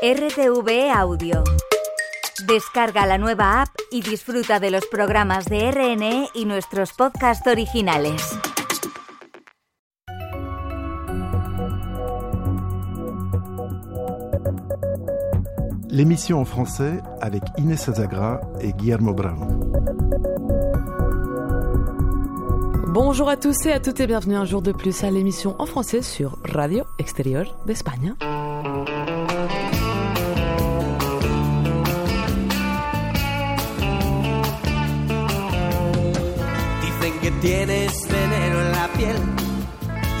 RTV Audio. Descarga la nueva app y disfruta de los programas de RNE y nuestros podcasts originales. L'émission en français avec Inès Azagra et Guillermo Brown. Bonjour à tous et à toutes et bienvenue un jour de plus à l'émission en français sur Radio Extérieur d'Espagne. Tienes veneno en la piel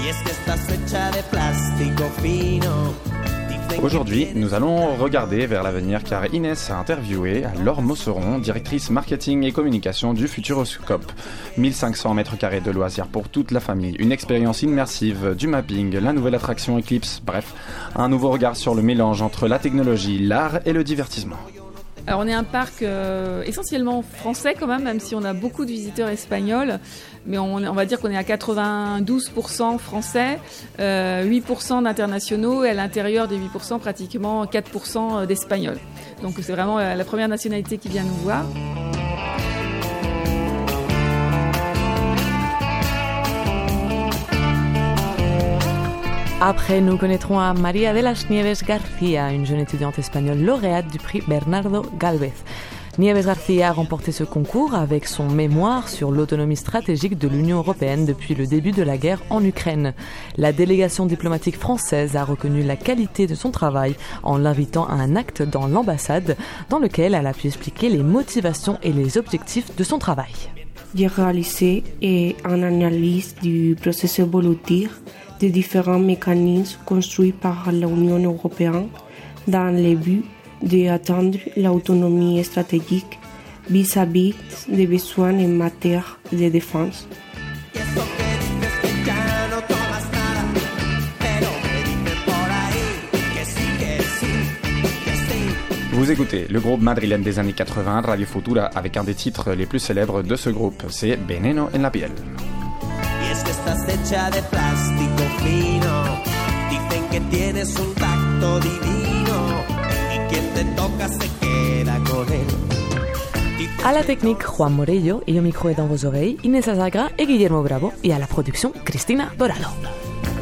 y es que estás hecha de plástico fino. Dicen que Aujourd'hui, nous allons regarder vers l'avenir car Inès a interviewé Laure Mosseron, directrice marketing et communication du Futuroscope. 1500 mètres carrés de loisirs pour toute la famille, une expérience immersive, du mapping, la nouvelle attraction Eclipse, bref, un nouveau regard sur le mélange entre la technologie, l'art et le divertissement. Alors on est un parc euh, essentiellement français quand même, même si on a beaucoup de visiteurs espagnols, mais on, va dire qu'on est à 92% français, euh, 8% d'internationaux et à l'intérieur des 8% pratiquement 4% d'espagnols. Donc c'est vraiment euh, la première nationalité qui vient nous voir. Après, nous connaîtrons à de las Nieves García, une jeune étudiante espagnole lauréate du prix Bernardo Galvez. Nieves García a remporté ce concours avec son mémoire sur l'autonomie stratégique de l'Union européenne depuis le début de la guerre en Ukraine. La délégation diplomatique française a reconnu la qualité de son travail en l'invitant à un acte dans l'ambassade dans lequel elle a pu expliquer les motivations et les objectifs de son travail. J'ai réalisé une analyse du processus évolutif des différents mécanismes construits par l'Union européenne dans le but d'atteindre l'autonomie stratégique vis-à-vis des besoins en matière de défense. Vous écoutez le groupe madrilène des années 80, Radio Futura, avec un des titres les plus célèbres de ce groupe, c'est Veneno en la piel. Y es que estás hecha de plástico fino. Dicen que tienes un tacto divino y quien te toca se queda con él. Dicen À la technique, Juan Morello et au micro et dans vos oreilles, Inés Azagra et Guillermo Bravo, et à la production, Cristina Dorado.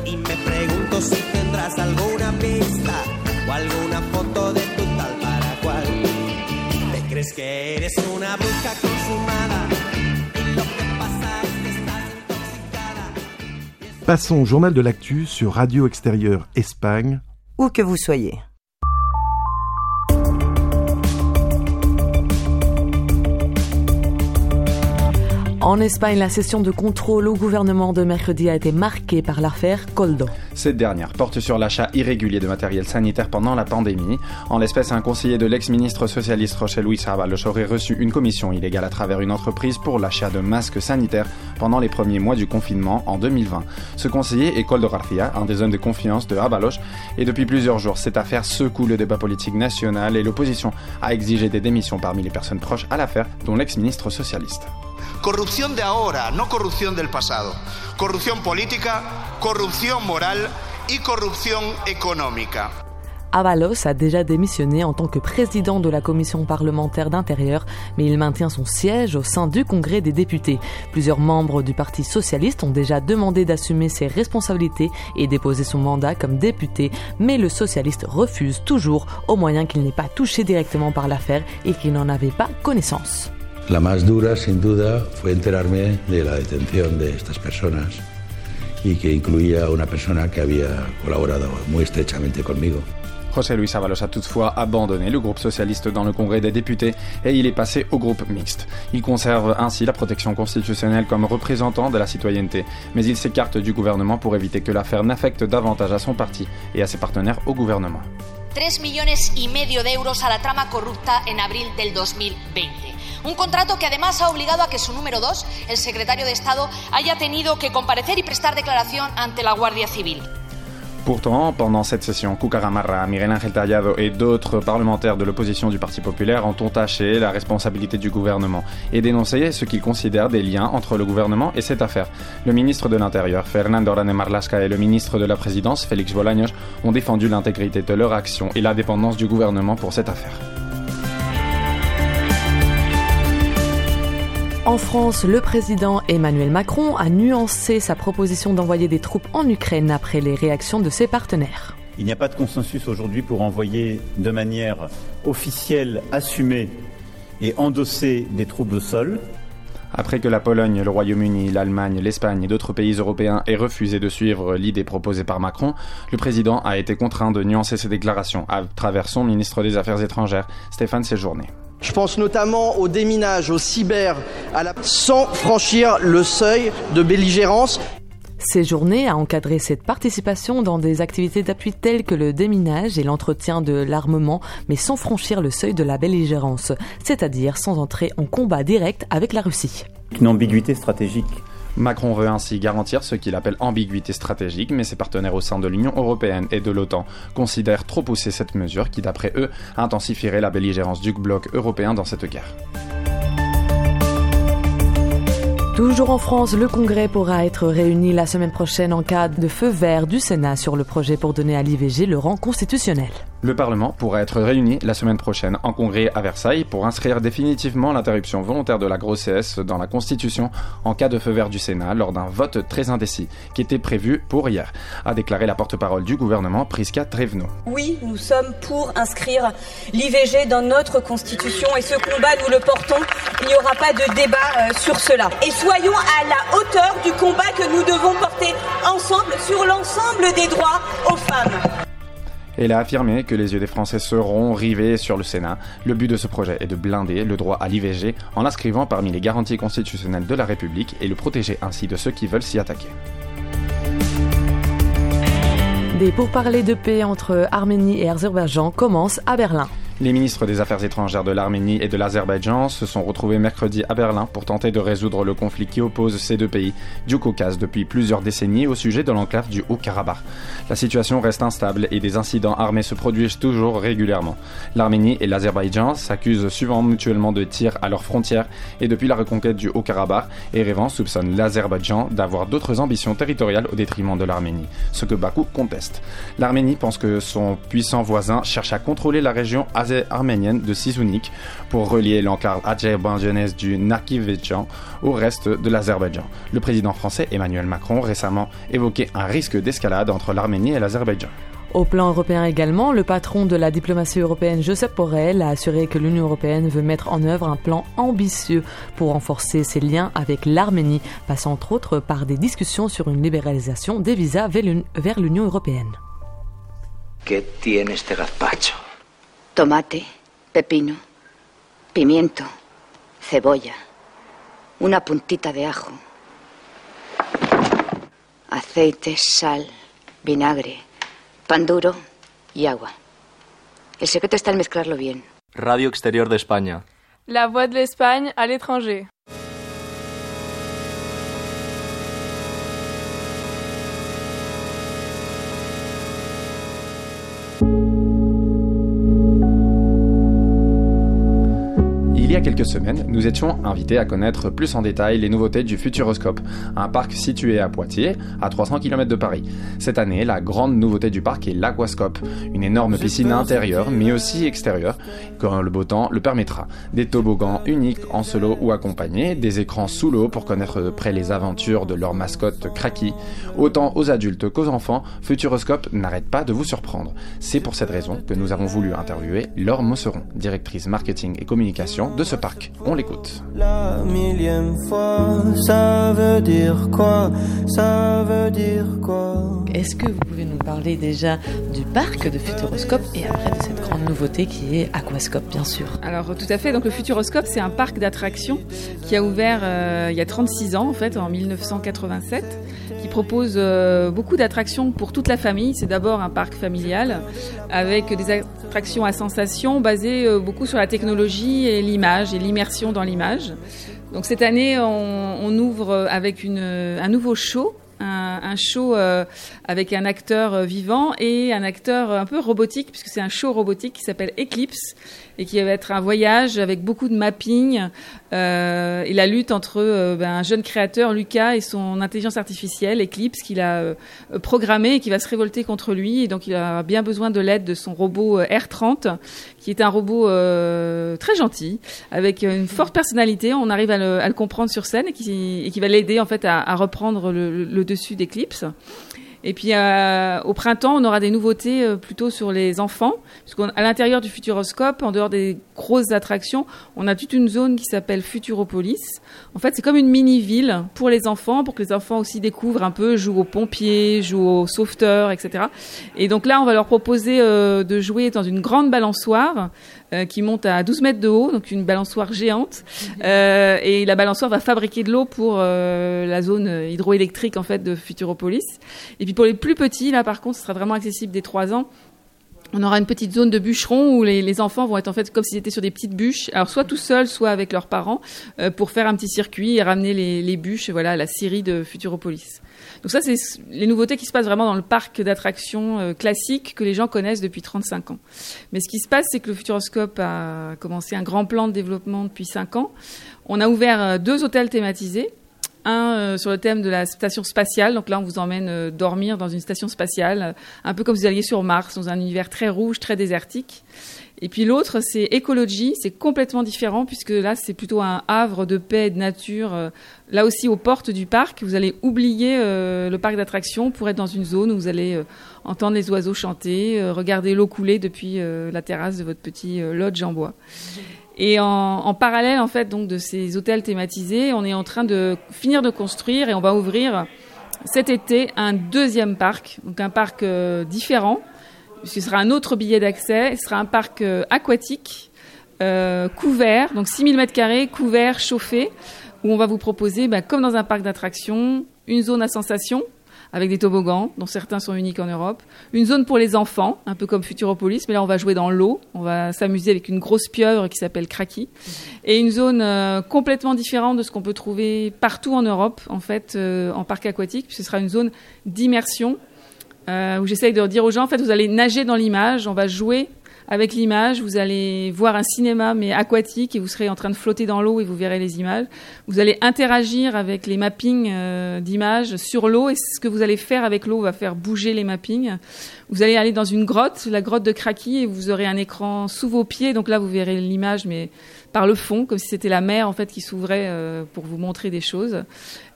Y me pregunto si tendrás alguna pista o alguna foto de tu tal para cual. ¿Te crees que eres una bruja consumada? Passons au journal de l'actu sur Radio Extérieure Espagne. où que vous soyez. En Espagne, la session de contrôle au gouvernement de mercredi a été marquée par l'affaire Coldo. Cette dernière porte sur l'achat irrégulier de matériel sanitaire pendant la pandémie. En l'espèce, un conseiller de l'ex-ministre socialiste Rochelle Luis Ábalos aurait reçu une commission illégale à travers une entreprise pour l'achat de masques sanitaires pendant les premiers mois du confinement en 2020. Ce conseiller est Coldo García, un des hommes de confiance de Ábalos, et depuis plusieurs jours, cette affaire secoue le débat politique national et l'opposition a exigé des démissions parmi les personnes proches à l'affaire, dont l'ex-ministre socialiste. Corrupción de ahora, no corrupción del pasado. Corrupción política, corrupción moral y corrupción económica. Avalos a déjà démissionné en tant que président de la commission parlementaire d'intérieur, mais il maintient son siège au sein du Congrès des députés. Plusieurs membres du Parti socialiste ont déjà demandé d'assumer ses responsabilités et déposer son mandat comme député, mais le socialiste refuse toujours, au moyen qu'il n'est pas touché directement par l'affaire et qu'il n'en avait pas connaissance. La más dura, sin duda, fue enterarme de la detención de estas personas y que incluía a una persona que había colaborado muy estrechamente conmigo. José Luis Ábalos a toutefois abandonné le groupe socialiste dans le Congrès des députés et il est passé au groupe mixte. Il conserve ainsi la protection constitutionnelle comme représentant de la citoyenneté, mais il s'écarte du gouvernement pour éviter que l'affaire n'affecte davantage à son parti et à ses partenaires au gouvernement. 3 millones y medio de euros a la trama corrupta en abril del 2020. Un contrato que además ha obligado a que su número dos, el secretario de Estado, haya tenido que comparecer y prestar declaración ante la Guardia Civil. Pourtant, pendant cette session, Cucaramarra, Miguel Ángel Tallado et d'autres parlementaires de l'opposition du Parti populaire ont entaché la responsabilité du gouvernement et dénoncé ce qu'ils considèrent des liens entre le gouvernement et cette affaire. Le ministre de l'Intérieur, Fernando Rane Marlasca, et le ministre de la Présidence, Félix Bolaños, ont défendu l'intégrité de leur action et l'indépendance du gouvernement pour cette affaire. En France, le président Emmanuel Macron a nuancé sa proposition d'envoyer des troupes en Ukraine après les réactions de ses partenaires. Il n'y a pas de consensus aujourd'hui pour envoyer de manière officielle, assumée et endossée des troupes au sol. Après que la Pologne, le Royaume-Uni, l'Allemagne, l'Espagne et d'autres pays européens aient refusé de suivre l'idée proposée par Macron, le président a été contraint de nuancer ses déclarations à travers son ministre des Affaires étrangères, Stéphane Séjourné. Je pense notamment au déminage, au cyber, à la... sans franchir le seuil de belligérance. Séjourné a encadré cette participation dans des activités d'appui telles que le déminage et l'entretien de l'armement, mais sans franchir le seuil de la belligérance, c'est-à-dire sans entrer en combat direct avec la Russie. Une ambiguïté stratégique Macron veut ainsi garantir ce qu'il appelle ambiguïté stratégique, mais ses partenaires au sein de l'Union européenne et de l'OTAN considèrent trop pousser cette mesure qui, d'après eux, intensifierait la belligérance du bloc européen dans cette guerre. Toujours en France, le Congrès pourra être réuni la semaine prochaine en cas de feu vert du Sénat sur le projet pour donner à l'IVG le rang constitutionnel. Le Parlement pourra être réuni la semaine prochaine en congrès à Versailles pour inscrire définitivement l'interruption volontaire de la grossesse dans la Constitution en cas de feu vert du Sénat lors d'un vote très indécis qui était prévu pour hier, a déclaré la porte-parole du gouvernement Priska Trevno. Oui, nous sommes pour inscrire l'IVG dans notre Constitution et ce combat, nous le portons. Il n'y aura pas de débat euh, sur cela. Et soyons à la hauteur du combat que nous devons porter ensemble sur l'ensemble des droits aux femmes. Elle a affirmé que les yeux des Français seront rivés sur le Sénat. Le but de ce projet est de blinder le droit à l'IVG en l'inscrivant parmi les garanties constitutionnelles de la République et le protéger ainsi de ceux qui veulent s'y attaquer. Des pourparlers de paix entre Arménie et Azerbaïdjan commencent à Berlin. Les ministres des Affaires étrangères de l'Arménie et de l'Azerbaïdjan se sont retrouvés mercredi à Berlin pour tenter de résoudre le conflit qui oppose ces deux pays du Caucase depuis plusieurs décennies au sujet de l'enclave du Haut-Karabakh. La situation reste instable et des incidents armés se produisent toujours régulièrement. L'Arménie et l'Azerbaïdjan s'accusent souvent mutuellement de tirs à leurs frontières et depuis la reconquête du Haut-Karabakh, Erevan soupçonne l'Azerbaïdjan d'avoir d'autres ambitions territoriales au détriment de l'Arménie, ce que Bakou conteste. L'Arménie pense que son puissant voisin cherche à contrôler la région arménienne de Sisounik pour relier l'enclave azerbaïdjanaise du Narkivedjan au reste de l'Azerbaïdjan. Le président français Emmanuel Macron récemment évoquait un risque d'escalade entre l'Arménie et l'Azerbaïdjan. Au plan européen également, le patron de la diplomatie européenne, Joseph Borrell, a assuré que l'Union européenne veut mettre en œuvre un plan ambitieux pour renforcer ses liens avec l'Arménie, passant entre autres par des discussions sur une libéralisation des visas vers l'Union européenne. ¿Qué tiene este gazpacho? Tomate, pepino, pimiento, cebolla, una puntita de ajo, aceite, sal, vinagre, pan duro y agua. El secreto está en mezclarlo bien. Radio Exterior de España. La voix de l'Espagne à l'étranger. Quelques semaines, nous étions invités à connaître plus en détail les nouveautés du Futuroscope, un parc situé à Poitiers, à 300 km de Paris. Cette année, la grande nouveauté du parc est l'Aquascope, une énorme piscine intérieure mais aussi extérieure, quand le beau temps le permettra. Des toboggans uniques en solo ou accompagnés, des écrans sous l'eau pour connaître de près les aventures de leur mascotte Kraki. Autant aux adultes qu'aux enfants, Futuroscope n'arrête pas de vous surprendre. C'est pour cette raison que nous avons voulu interviewer Laure Mosseron, directrice marketing et communication de ce parc. On l'écoute. La millième fois, ça veut dire quoi? Ça veut dire quoi? Est-ce que vous pouvez nous parler déjà du parc de Futuroscope et après de cette grande nouveauté qui est Aquascope, bien sûr? Alors tout à fait, donc le Futuroscope c'est un parc d'attractions qui a ouvert euh, il y a 36 ans en fait, en 1987 qui propose euh, beaucoup d'attractions pour toute la famille. C'est d'abord un parc familial avec des attractions à sensations basées euh, beaucoup sur la technologie et l'image et l'immersion dans l'image. Donc cette année, on, ouvre avec une, un nouveau show, un show euh, avec un acteur vivant et un acteur un peu robotique, puisque c'est un show robotique qui s'appelle Eclipse et qui va être un voyage avec beaucoup de mapping euh, et la lutte entre euh, ben, un jeune créateur, Lucas, et son intelligence artificielle, Eclipse, qu'il a euh, programmé et qui va se révolter contre lui. Et donc il a bien besoin de l'aide de son robot R30, qui est un robot très gentil, avec une forte personnalité. On arrive à le, à le comprendre sur scène et qui, et qui va l'aider en fait à, à reprendre le, le dessus d'Eclipse. Et puis euh, au printemps, on aura des nouveautés euh, plutôt sur les enfants, puisqu'à l'intérieur du Futuroscope, en dehors des grosses attractions, on a toute une zone qui s'appelle Futuropolis. En fait, c'est comme une mini-ville pour les enfants, pour que les enfants aussi découvrent un peu, jouent aux pompiers, jouent aux sauveteurs, etc. Et donc là, on va leur proposer euh, de jouer dans une grande balançoire qui monte à 12 mètres de haut, donc une balançoire géante. Euh, et la balançoire va fabriquer de l'eau pour euh, la zone hydroélectrique en fait de Futuropolis. Et puis pour les plus petits, là par contre, ce sera vraiment accessible dès 3 ans on aura une petite zone de bûcheron où les, les, enfants vont être en fait comme s'ils étaient sur des petites bûches, alors soit tout seuls, soit avec leurs parents, euh, pour faire un petit circuit et ramener les, les bûches, voilà, à la Syrie de Futuropolis. Donc ça, c'est les nouveautés qui se passent vraiment dans le parc d'attractions euh, classique que les gens connaissent depuis 35 ans. Mais ce qui se passe, c'est que le Futuroscope a commencé un grand plan de développement depuis 5 ans. On a ouvert euh, deux hôtels thématisés un euh, sur le thème de la station spatiale. Donc là, on vous emmène euh, dormir dans une station spatiale, euh, un peu comme si vous alliez sur Mars, dans un univers très rouge, très désertique. Et puis l'autre, c'est écologie. C'est complètement différent puisque là, c'est plutôt un havre de paix et de nature. Là aussi, aux portes du parc, vous allez oublier le parc d'attractions pour être dans une zone où vous allez entendre les oiseaux chanter, regarder l'eau couler depuis la terrasse de votre petit lodge en bois. Et en, en, parallèle, en fait, donc de ces hôtels thématisés, on est en train de finir de construire et on va ouvrir cet été un deuxième parc, donc un parc euh, différent. Ce sera un autre billet d'accès. Ce sera un parc euh, aquatique, euh, couvert, donc 6000 mètres carrés, couvert, chauffé, où on va vous proposer, bah, comme dans un parc d'attractions, une zone à sensation avec des toboggans, dont certains sont uniques en Europe. Une zone pour les enfants, un peu comme Futuropolis, mais là on va jouer dans l'eau, on va s'amuser avec une grosse pieuvre qui s'appelle Kraki. Et une zone euh, complètement différente de ce qu'on peut trouver partout en Europe, en fait, euh, en parc aquatique. Ce sera une zone d'immersion, euh, où j'essaye de dire aux gens, en fait, vous allez nager dans l'image, on va jouer avec l'image, vous allez voir un cinéma mais aquatique et vous serez en train de flotter dans l'eau et vous verrez les images. Vous allez interagir avec les mappings euh, d'images sur l'eau et ce que vous allez faire avec l'eau va faire bouger les mappings. Vous allez aller dans une grotte, la grotte de Kraki et vous aurez un écran sous vos pieds. Donc là, vous verrez l'image mais par le fond, comme si c'était la mer en fait qui s'ouvrait euh, pour vous montrer des choses.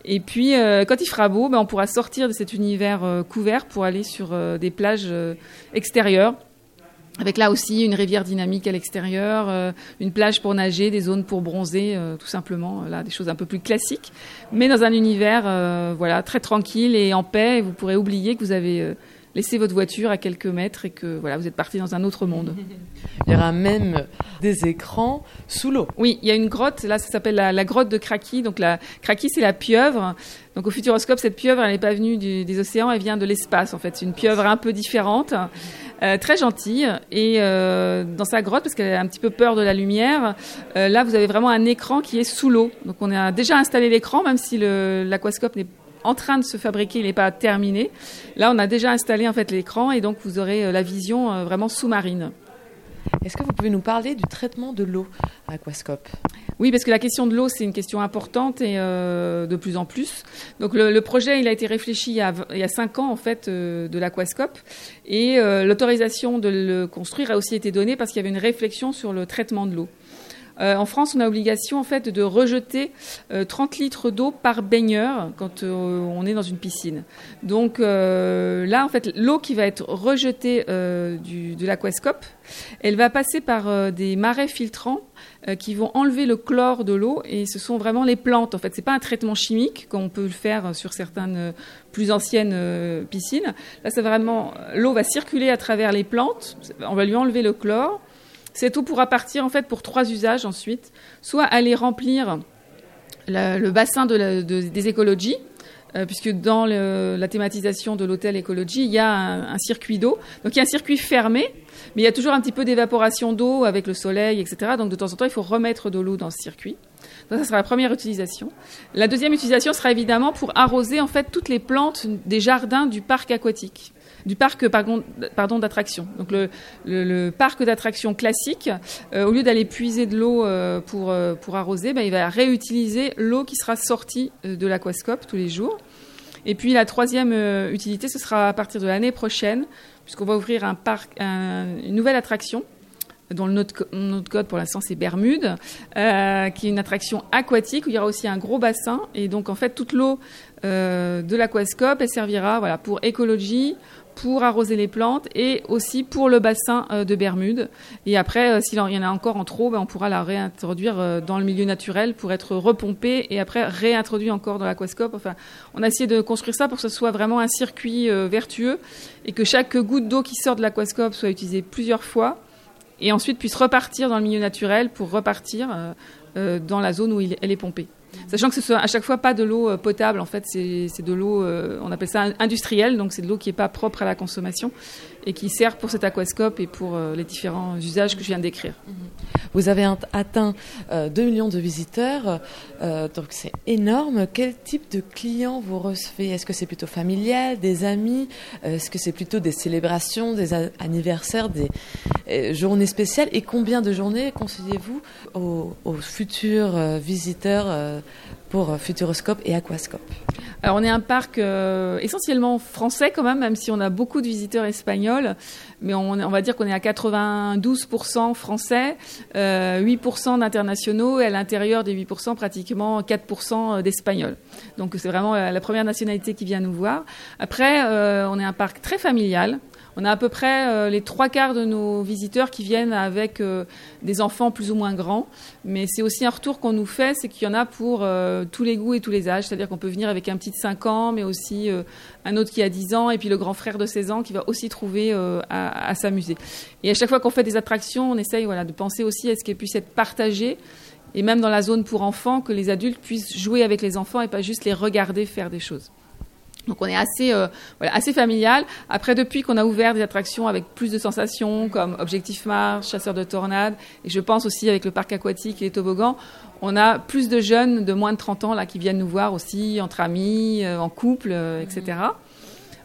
Et puis, euh, quand il fera beau, ben, on pourra sortir de cet univers couvert pour aller sur des plages extérieures avec là aussi une rivière dynamique à l'extérieur, euh, une plage pour nager, des zones pour bronzer, euh, tout simplement, là des choses un peu plus classiques, mais dans un univers euh, voilà très tranquille et en paix. Et vous pourrez oublier que vous avez laissé votre voiture à quelques mètres et que voilà vous êtes parti dans un autre monde. Il y aura même des écrans sous l'eau. Oui, il y a une grotte. Là, ça s'appelle la, la, grotte de Kraki. Donc la Kraki, c'est la pieuvre. Donc au Futuroscope, cette pieuvre, elle n'est pas venue du, des océans, elle vient de l'espace. En fait, c'est une pieuvre un peu différente. Euh, très gentille et euh, dans sa grotte parce qu'elle a un petit peu peur de la lumière. Euh, là, vous avez vraiment un écran qui est sous l'eau. Donc, on a déjà installé l'écran, même si l'aquascope n'est en train de se fabriquer, il n'est pas terminé. Là, on a déjà installé en fait l'écran et donc vous aurez la vision vraiment sous-marine. Est-ce que vous pouvez nous parler du traitement de l'eau à Aquascope? Oui, parce que la question de l'eau, c'est une question importante et euh, de plus en plus. Donc le, projet, il a été réfléchi il y a, il y a cinq ans en fait euh, de l'Aquascope et euh, l'autorisation de le construire a aussi été donnée parce qu'il y avait une réflexion sur le traitement de l'eau. Euh, en France, on a obligation en fait de rejeter euh, 30 litres d'eau par baigneur quand euh, on est dans une piscine. Donc là, en fait, l'eau qui va être rejetée du, de l'aquascope, elle va passer par des marais filtrants qui vont enlever le chlore de l'eau et ce sont vraiment les plantes. En fait, c'est pas un traitement chimique comme on peut le faire sur certaines plus anciennes piscines. Là, c'est vraiment l'eau va circuler à travers les plantes. On va lui enlever le chlore. Cette eau pourra partir en fait pour trois usages ensuite, soit aller remplir le bassin de des écologies, euh, puisque dans la thématisation de l'hôtel écologie, il y a un, circuit d'eau. Donc il y a un circuit fermé, mais il y a toujours un petit peu d'évaporation d'eau avec le soleil, etc. Donc de temps en temps, il faut remettre de l'eau dans ce circuit. ça sera la première utilisation. La deuxième utilisation sera évidemment pour arroser en fait toutes les plantes des jardins du parc aquatique du parc pardon, d'attraction. Donc le, parc d'attraction classique, euh, au lieu d'aller puiser de l'eau euh, pour, euh, pour arroser, ben, il va réutiliser l'eau qui sera sortie de l'aquascope tous les jours. Et puis la troisième utilité, ce sera à partir de l'année prochaine, puisqu'on va ouvrir un parc, une nouvelle attraction dont le notre, code pour l'instant c'est Bermude, qui est une attraction aquatique où il y aura aussi un gros bassin et donc en fait toute l'eau de l'aquascope elle servira voilà pour écologie, pour arroser les plantes et aussi pour le bassin euh, de Bermude. Et après, s'il y en a encore en trop, ben, on pourra la réintroduire dans le milieu naturel pour être repompée et après réintroduit encore dans l'aquascope. Enfin, on a essayé de construire ça pour que ce soit vraiment un circuit vertueux et que chaque goutte d'eau qui sort de l'aquascope soit utilisée plusieurs fois et ensuite puisse repartir dans le milieu naturel pour repartir euh, euh, dans la zone où elle est pompée. Sachant que ce soit à chaque fois pas de l'eau euh, potable, en fait, c'est de l'eau, on appelle ça industrielle, donc c'est de l'eau qui n'est pas propre à la consommation et qui sert pour cet aquascope et pour les différents usages que je viens de décrire. Vous avez atteint 2 millions de visiteurs, donc c'est énorme. Quel type de clients vous recevez? Est-ce que c'est plutôt familial, des amis? Est-ce que c'est plutôt des célébrations, des anniversaires, des journées spéciales? Et combien de journées conseillez-vous aux futurs visiteurs pour Futuroscope et Aquascope alors on est un parc euh, essentiellement français quand même, même si on a beaucoup de visiteurs espagnols, mais on, on va dire qu'on est à 92% français, euh, 8% d'internationaux et à l'intérieur des 8% pratiquement 4% d'espagnols. Donc c'est vraiment la première nationalité qui vient nous voir. Après, euh, on est un parc très familial. On a à peu près euh, les trois quarts de nos visiteurs qui viennent avec euh, des enfants plus ou moins grands. Mais c'est aussi un retour qu'on nous fait, c'est qu'il y en a pour euh, tous les goûts et tous les âges. C'est-à-dire qu'on peut venir avec un petit de 5 ans, mais aussi un autre qui a 10 ans, et puis le grand frère de 16 ans qui va aussi trouver à, s'amuser. Et à chaque fois qu'on fait des attractions, on essaye voilà, de penser aussi à ce qu'elles puissent être partagées et même dans la zone pour enfants, que les adultes puissent jouer avec les enfants et pas juste les regarder faire des choses. Donc on est assez, euh, voilà, assez familial. Après, depuis qu'on a ouvert des attractions avec plus de sensations, comme Objectif Mars, Chasseur de tornades, et je pense aussi avec le parc aquatique et les toboggans, on a plus de jeunes de moins de 30 ans là qui viennent nous voir aussi, entre amis, euh, en couple, euh, etc.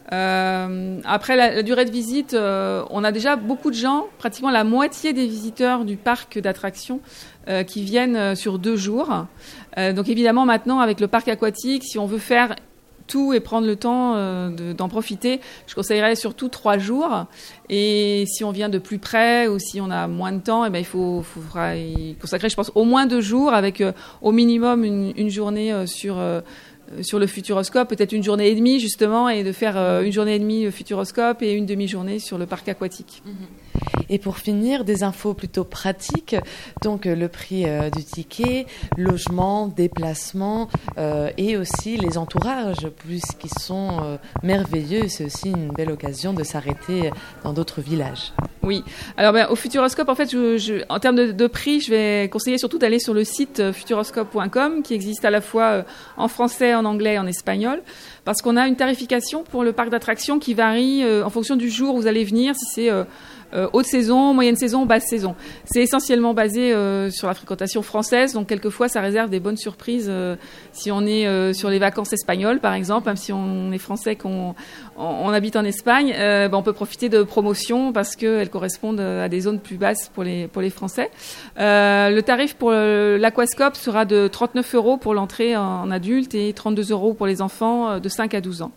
après la, durée de visite, on a déjà beaucoup de gens, pratiquement la moitié des visiteurs du parc d'attractions qui viennent sur deux jours. donc évidemment maintenant avec le parc aquatique, si on veut faire tout et prendre le temps euh, d'en profiter. Je conseillerais surtout trois jours. Et si on vient de plus près ou si on a moins de temps, eh ben, il faut, faut consacrer, je pense, au moins deux jours avec euh, au minimum une, journée euh, sur sur le Futuroscope, peut-être une journée et demie justement, et de faire une journée et demie Futuroscope et une demi-journée sur le parc aquatique. Mhm. Et pour finir, des infos plutôt pratiques, donc euh, le prix du ticket, logement, déplacement et aussi les entourages, puisqu'ils sont merveilleux. C'est aussi une belle occasion de s'arrêter dans d'autres villages. Oui. Alors ben, au Futuroscope, en fait, je, en termes de, prix, je vais conseiller surtout d'aller sur le site futuroscope.com qui existe à la fois en français, en anglais en espagnol, parce qu'on a une tarification pour le parc d'attractions qui varie euh, en fonction du jour où vous allez venir, si c'est euh, euh, haute saison, moyenne saison, basse saison. C'est essentiellement basé euh, sur la fréquentation française, donc quelquefois ça réserve des bonnes surprises euh, si on est sur les vacances espagnoles, par exemple, même si on est français, qu'on on, habite en Espagne, ben, on peut profiter de promotions parce qu'elles correspondent à des zones plus basses pour les pour les Français. le tarif pour l'aquascope sera de 39 euros pour l'entrée en adulte et 32 euros pour les enfants de 5 à 12 ans.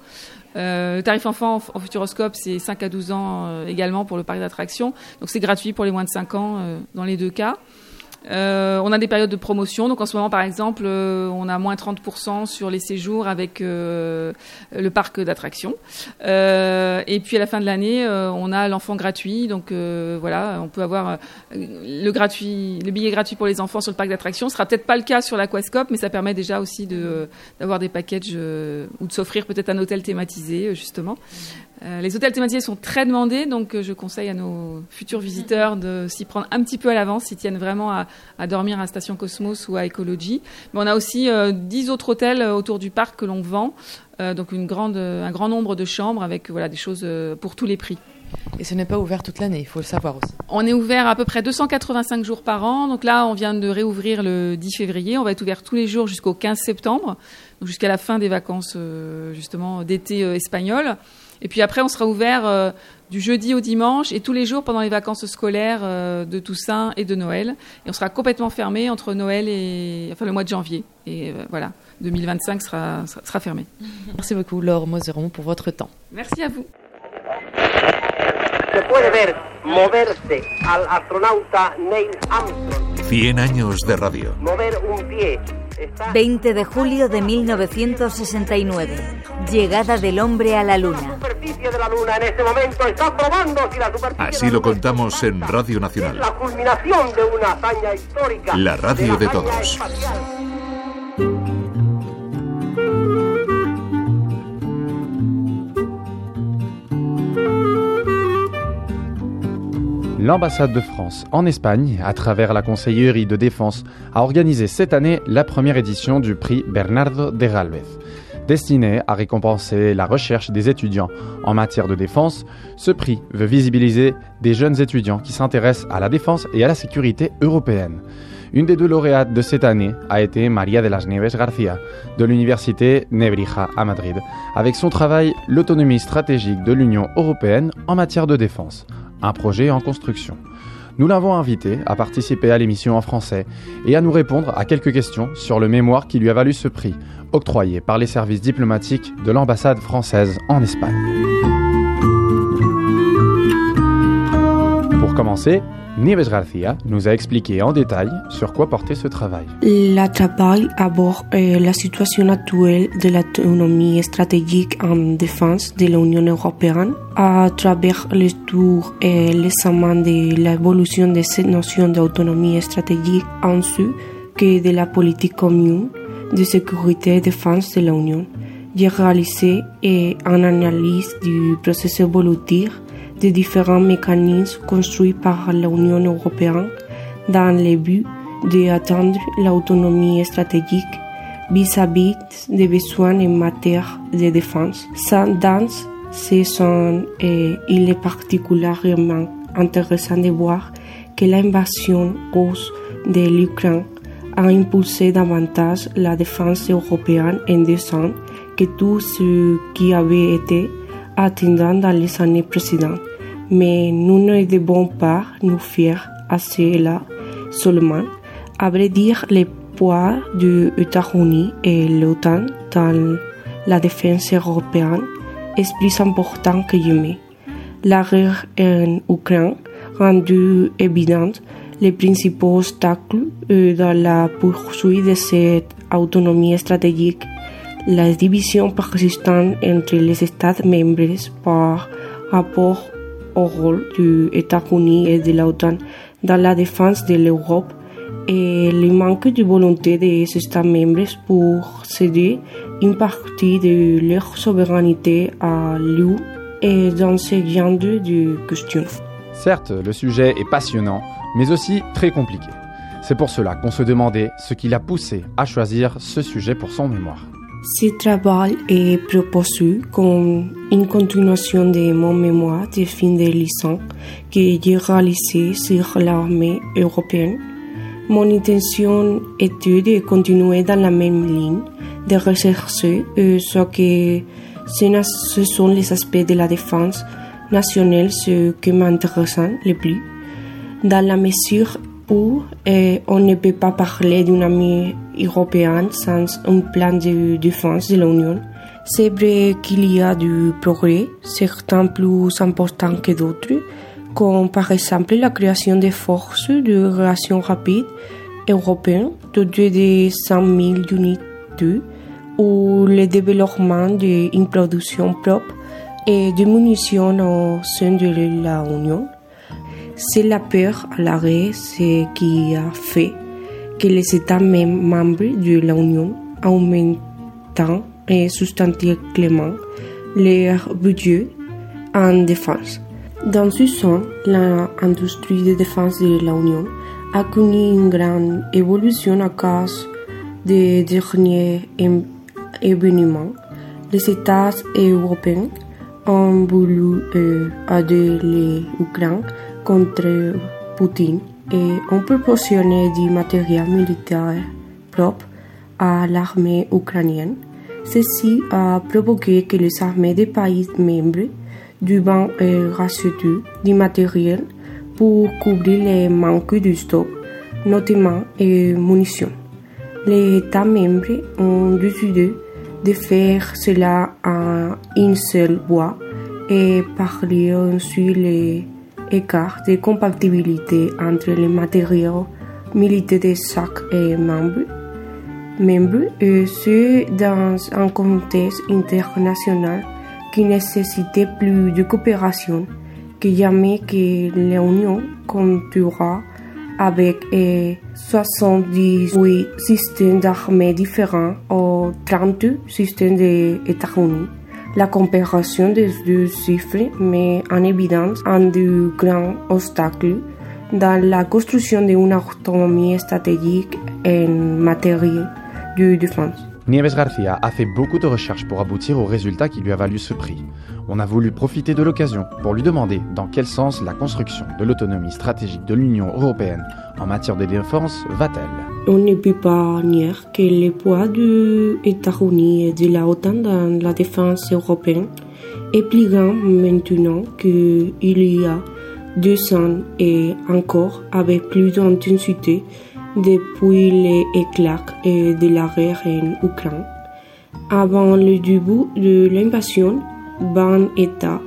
Euh, le tarif enfant en Futuroscope, c'est 5 à 12 ans euh, également pour le parc d'attractions. Donc c'est gratuit pour les moins de 5 ans euh, dans les deux cas. Euh, on a des périodes de promotion. Donc en ce moment, par exemple, euh, on a moins 30% sur les séjours avec euh, le parc d'attractions. et puis à la fin de l'année, on a l'enfant gratuit. Donc voilà, on peut avoir le gratuit, le billet gratuit pour les enfants sur le parc d'attractions. Ce sera peut-être pas le cas sur l'aquascope, mais ça permet déjà aussi d'avoir des packages ou de s'offrir peut-être un hôtel thématisé justement. Euh, les hôtels thématisés sont très demandés, donc euh, je conseille à nos futurs visiteurs de s'y prendre un petit peu à l'avance s'ils tiennent vraiment à, dormir à Station Cosmos ou à Ecology. Mais on a aussi euh, 10 autres hôtels euh, autour du parc que l'on vend, donc une grande, un grand nombre de chambres avec voilà, des choses pour tous les prix. Et ce n'est pas ouvert toute l'année, il faut le savoir aussi. On est ouvert à peu près 285 jours par an. Donc là, on vient de réouvrir le 10 février. On va être ouvert tous les jours jusqu'au 15 septembre, jusqu'à la fin des vacances justement d'été espagnol. Et puis après, on sera ouvert euh, du jeudi au dimanche et tous les jours pendant les vacances scolaires de Toussaint et de Noël. Et on sera complètement fermé entre Noël et enfin le mois de janvier. Et voilà, 2025 sera, sera, sera fermé. Merci beaucoup, Laure Moseron, pour votre temps. Merci à vous. se puede ver moverse al astronauta Neil Armstrong. 100 años de radio. Mover un pie. 20 de julio de 1969. Llegada del hombre a la luna. Este Así lo contamos en Radio Nacional. la culminación de una hazaña histórica. La radio de todos. L'ambassade de France en Espagne, à travers la Conseillerie de défense, a organisé cette année la première édition du prix Bernardo de Galvez. Destiné à récompenser la recherche des étudiants en matière de défense, ce prix veut visibiliser des jeunes étudiants qui s'intéressent à la défense et à la sécurité européenne. Une des deux lauréates de cette année a été Maria de las Nieves García de l'université Nebrija à Madrid, avec son travail L'autonomie stratégique de l'Union européenne en matière de défense, un projet en construction. Nous l'avons invitée à participer à l'émission en français et à nous répondre à quelques questions sur le mémoire qui lui a valu ce prix, octroyé par les services diplomatiques de l'ambassade française en Espagne. Pour commencer, Nieves García nous a expliqué en détail sur quoi portait ce travail. Le travail aborde euh, la situation actuelle de l'autonomie stratégique en défense de l'Union européenne à travers l'étude et l'examen de l'évolution de cette notion d'autonomie stratégique ainsi que de la politique commune de sécurité et défense de l'Union. J'ai réalisé une analyse du processus évolutif des différents mécanismes construits par l'Union européenne dans le but d'atteindre l'autonomie stratégique vis-à-vis des besoins en matière de défense. Dans ce il est particulièrement intéressant de voir que l'invasion russe de l'Ukraine a impulsé davantage la défense européenne en deux ans que tout ce qui avait été atteint dans les années précédentes. Mais nous ne devons pas nous fier à cela seulement. À vrai dire, le poids des États-Unis et l'OTAN dans la défense européenne est plus important que jamais. La guerre en Ukraine rendu évidente les principaux obstacles euh, dans la poursuite de cette autonomie stratégique, la division persistante entre les États membres par rapport au rôle des États-Unis et de l'OTAN dans la défense de l'Europe et le manque de volonté des États membres pour céder une partie de leur souveraineté à l'UE et dans ce genre de questions. Certes, le sujet est passionnant, mais aussi très compliqué. C'est pour cela qu'on se demandait ce qui l'a poussé à choisir ce sujet pour son mémoire. Ce travail est proposé comme une continuation de mon mémoire de fin de licence que j'ai réalisé sur l'armée européenne. Mon intention était de continuer dans la même ligne, de rechercher euh, ce que ce sont les aspects de la défense nationale ce qui m'intéresse le plus. Dans la mesure où euh, on ne peut pas parler d'une amie européenne sans un plan de défense de l'Union, c'est vrai qu'il y a du progrès, certains plus importants que d'autres, comme par exemple la création des forces de réaction rapide européennes dotées de 100 000 unités ou le développement d'une production propre et de munitions au sein de la Union. C'est la peur à l'arrêt qui a fait que les États mem- membres de l'Union augmentent et substantiellement leur budget en défense. Dans ce sens, l'industrie de défense de l'Union a connu une grande évolution à cause des derniers em- événements. Les États européens ont voulu euh, aider l'Ukraine contre Poutine et ont proportionné du matériel militaire propre à l'armée ukrainienne. Ceci a provoqué que les armées des pays membres du banc racheté du matériel pour couvrir les manques du stock, notamment et munitions. Les États membres ont décidé de faire cela en une seule voie et parler ainsi les écarts de compatibilité entre les matériaux militaires de chaque membre, membre et ce dans un contexte international qui nécessitait plus de coopération que jamais que l'Union comptera avec 78 systèmes d'armées différents ou 30 systèmes des États-Unis. La comparaison des deux chiffres met en évidence un de grands obstacles dans la construction d'une autonomie stratégique en matière de défense. Nieves Garcia a fait beaucoup de recherches pour aboutir au résultat qui lui a valu ce prix. On a voulu profiter de l'occasion pour lui demander dans quel sens la construction de l'autonomie stratégique de l'Union européenne en matière de défense va-t-elle? On ne peut pas nier que le poids des États-Unis et de la OTAN dans la défense européenne est plus grand maintenant qu'il y a deux ans et encore avec plus d'intensité depuis les éclats de la guerre en Ukraine. Avant le début de l'invasion, 20 États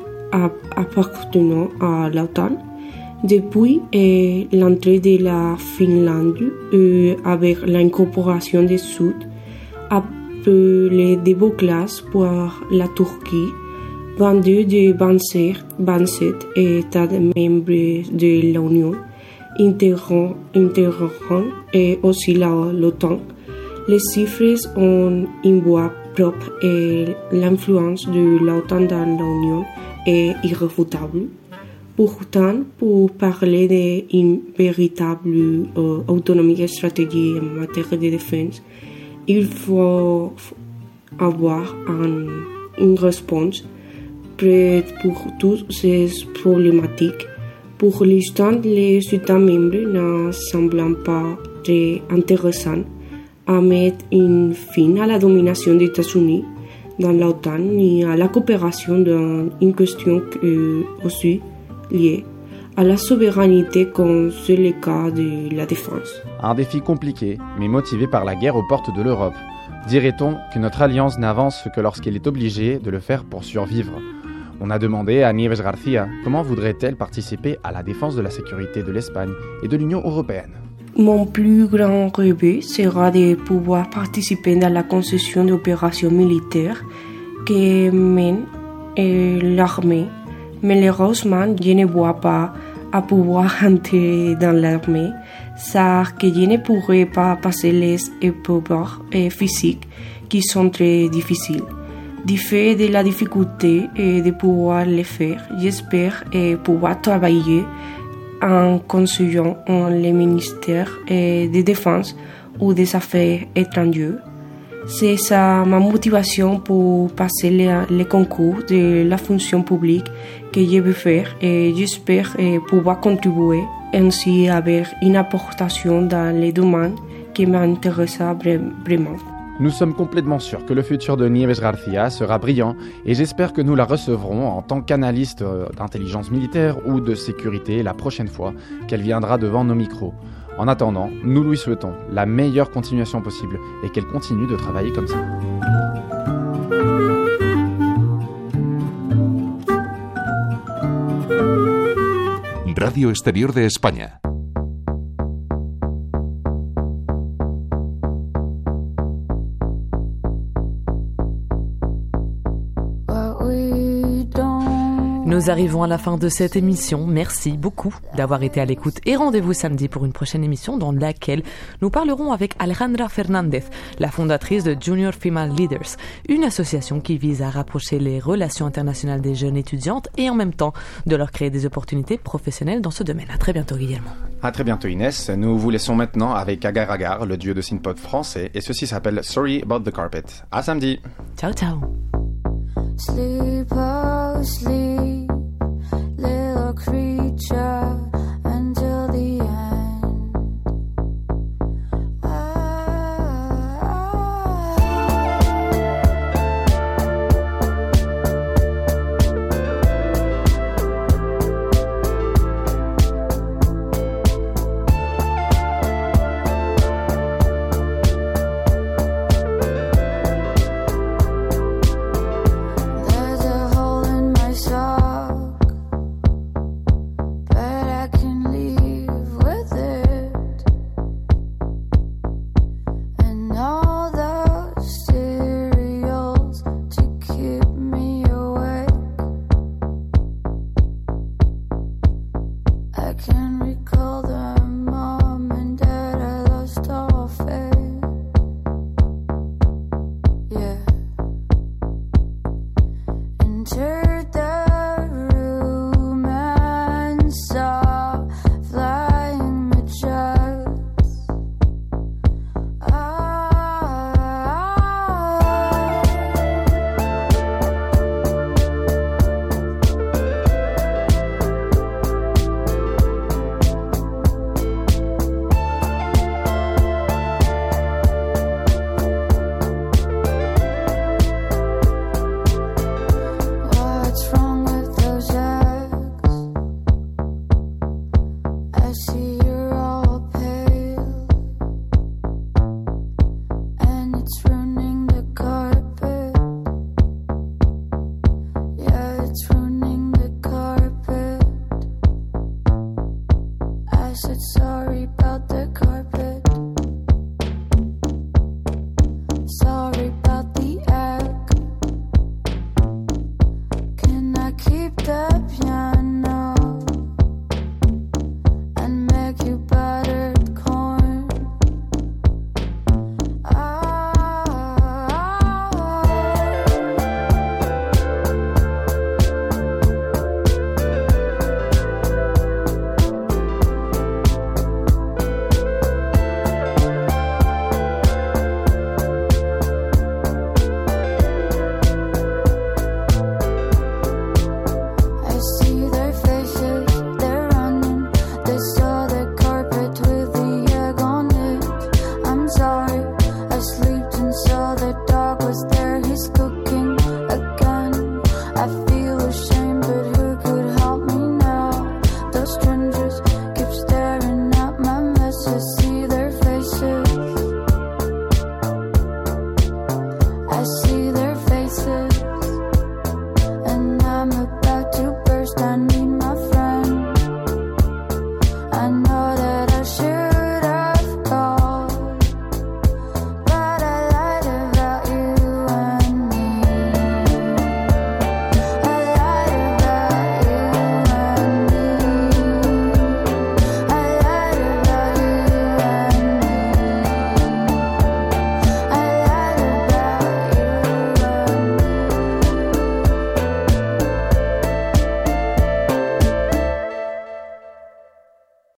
appartenant à l'OTAN depuis l'entrée de la Finlande euh, avec l'incorporation du Sud, appelée des classes pour la Turquie, 22 de 27 États membres de l'Union intégrant, et aussi l'OTAN. Les chiffres ont une voix propre et l'influence de l'OTAN dans l'Union est irréfutable. Pourtant, pour parler d'une véritable euh, autonomie stratégique en matière de défense, il faut avoir une réponse prête pour toutes ces problématiques pour l'instant, les États membres ne semblent pas très intéressants à mettre une fin à la domination des États-Unis dans l'OTAN ni à la coopération dans une question aussi liée à la souveraineté comme c'est le cas de la défense. Un défi compliqué, mais motivé par la guerre aux portes de l'Europe. Dirait-on que notre alliance n'avance que lorsqu'elle est obligée de le faire pour survivre on a demandé à Nieves Garcia comment voudrait-elle participer à la défense de la sécurité de l'Espagne et de l'Union européenne. Mon plus grand rêve sera de pouvoir participer dans la concession d'opérations militaires que mène l'armée. Malheureusement, je ne vois pas à pouvoir entrer dans l'armée, car que je ne pourrai pas passer les épreuves physiques qui sont très difficiles. Du fait de la difficulté de pouvoir le faire, j'espère pouvoir travailler en conseillant les ministères de défense ou des affaires étrangères. C'est ça ma motivation pour passer les, concours de la fonction publique que je veux faire et j'espère pouvoir contribuer ainsi avec une apportation dans les domaines qui m'intéressent vraiment. Nous sommes complètement sûrs que le futur de Nieves Garcia sera brillant et j'espère que nous la recevrons en tant qu'analyste euh, d'intelligence militaire ou de sécurité la prochaine fois qu'elle viendra devant nos micros. En attendant, nous lui souhaitons la meilleure continuation possible et qu'elle continue de travailler comme ça. Radio Exterior de España. Nous arrivons à la fin de cette émission. Merci beaucoup d'avoir été à l'écoute et rendez-vous samedi pour une prochaine émission dans laquelle nous parlerons avec Alejandra Fernandez, la fondatrice de Junior Female Leaders, une association qui vise à rapprocher les relations internationales des jeunes étudiantes et en même temps de leur créer des opportunités professionnelles dans ce domaine. À très bientôt Guillermo. À très bientôt Inès. Nous vous laissons maintenant avec Agar Agar, le duo de synthpop français et ceci s'appelle Sorry About the Carpet. À samedi. Ciao ciao. I creature.